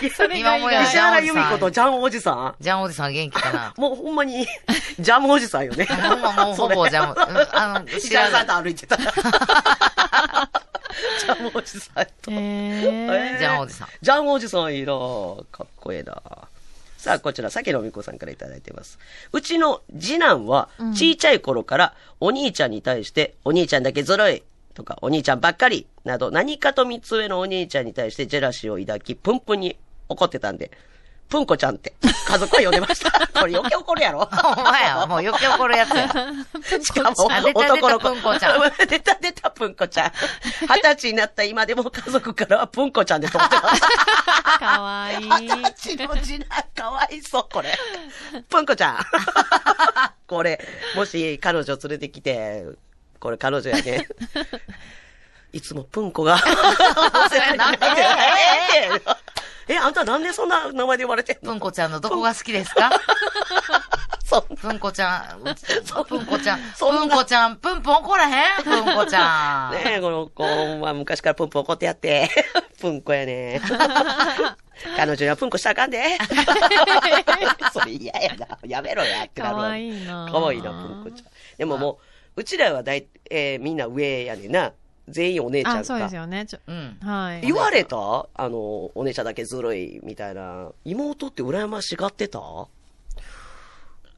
石原、今思い出石原由美子とジャンおじさんジャンおじさん元気かなもうほんまに、ジャムおじさんよね。ほんまもうほぼジャム。うんあの、知 [LAUGHS] 石原さんい。と歩いてた。ジャムおじさんと。えー。ジャンおじさん。ジャンおじさんいいなかっこええなさあ、こちら、さけのみこさんからいただいてます。うちの次男は、ちいちゃい頃から、お兄ちゃんに対して、お兄ちゃんだけずるいとか、お兄ちゃんばっかりなど、何かと三つ上のお兄ちゃんに対してジェラシーを抱き、プンプンに怒ってたんで、プンコちゃんって、家族は呼んでました。[LAUGHS] これ余計怒るやろお前や、もう余計怒るやつや。[LAUGHS] しかも、あ出た出た男の子。プンコちゃん。[LAUGHS] 出た出たプンコちゃん。二十歳になった今でも家族からはプンコちゃんで撮ってます。かわいい。二十歳の次男かわいそう、これ。プンコちゃん。これ、もし彼女連れてきて、これ彼女やね。いつもプンコが。[LAUGHS] え、あんたなんでそんな名前で呼ばれてんの？プンコちゃんのどこが好きですか？[LAUGHS] そう。プンコちゃん、プンコちゃん、プンコちゃん、プンプン怒らへん？プンコちゃん。ねえ、この子は昔からプンプン怒ってやって。[LAUGHS] プンコやね。彼女にはプンコしたらあかんで。それ嫌やな。やめろやってなるわ。かわいいなかわいいな、プンコちゃん。でももう、うちらはだい、えーみんな上やねんな。全員お姉ちゃんあ、そうですか。よね。ちょうん。はい。言われた？あの、お姉ちゃんだけずるい、みたいな。妹って羨ましがってた？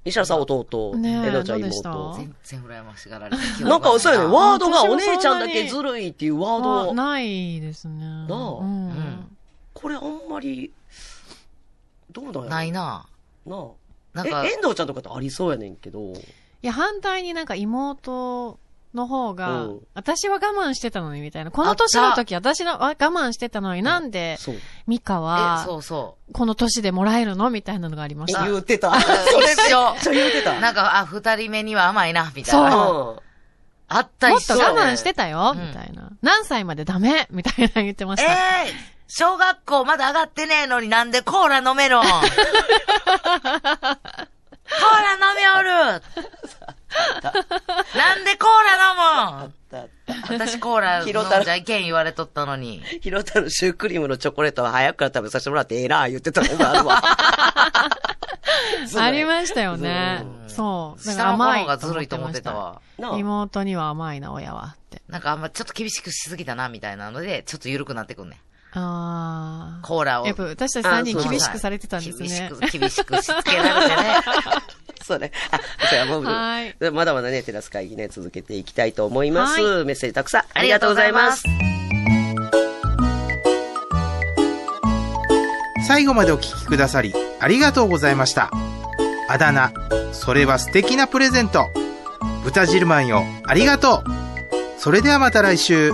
石原さん弟、ねええのちゃん妹。全然羨ましがられてなんかそうやね、なワードがお姉ちゃんだけずるいっていうワードあないですね。なあうん。うんこれあんまり、どうなんやろ？ないな。なあ。なんかえ、遠藤ちゃんとかってありそうやねんけど。いや、反対になんか妹の方が、うん私は我慢してたのにみたいな。この年の時私の我慢してたのになんで、そう。ミカえ、はそ、うそこの年でもらえるのみたいなのがありました。言ってた。う。それちゃ言ってた。なんか、あ、二人目には甘いな、みたいな。そううんあったもっと。我慢してたよ、うんみたいな。何歳までダメ？みたいな言ってましえた。え小学校まだ上がってねえのになんでコーラ飲めろん？[LAUGHS] コーラ飲みおるなんでコーラ飲むん？だった私コーラ飲んじゃいけん言われとったのに。ひろたのシュークリームのチョコレートは早くから食べさせてもらってええな、言ってたのがあるわ。[LAUGHS] ありましたよねう。んそう。甘い方がずるいと思ってたまわ。妹には甘いな、親はって。なんかあんまちょっと厳しくしすぎたな、みたいなので、ちょっと緩くなってくんね。あー。コーラを。やっぱ私たち3人厳しくされてたんですね。厳しく、厳しくしつけられてね。[LAUGHS] そうね。[LAUGHS] あ、そうや、もう、はいでまだまだね、テラス会議ね、続けていきたいと思います。はメッセージたくさんありがとうございます。最後までお聞きくださり、ありがとうございました。あだ名、それは素敵なプレゼント。豚汁マンよ、ありがとう。それではまた来週。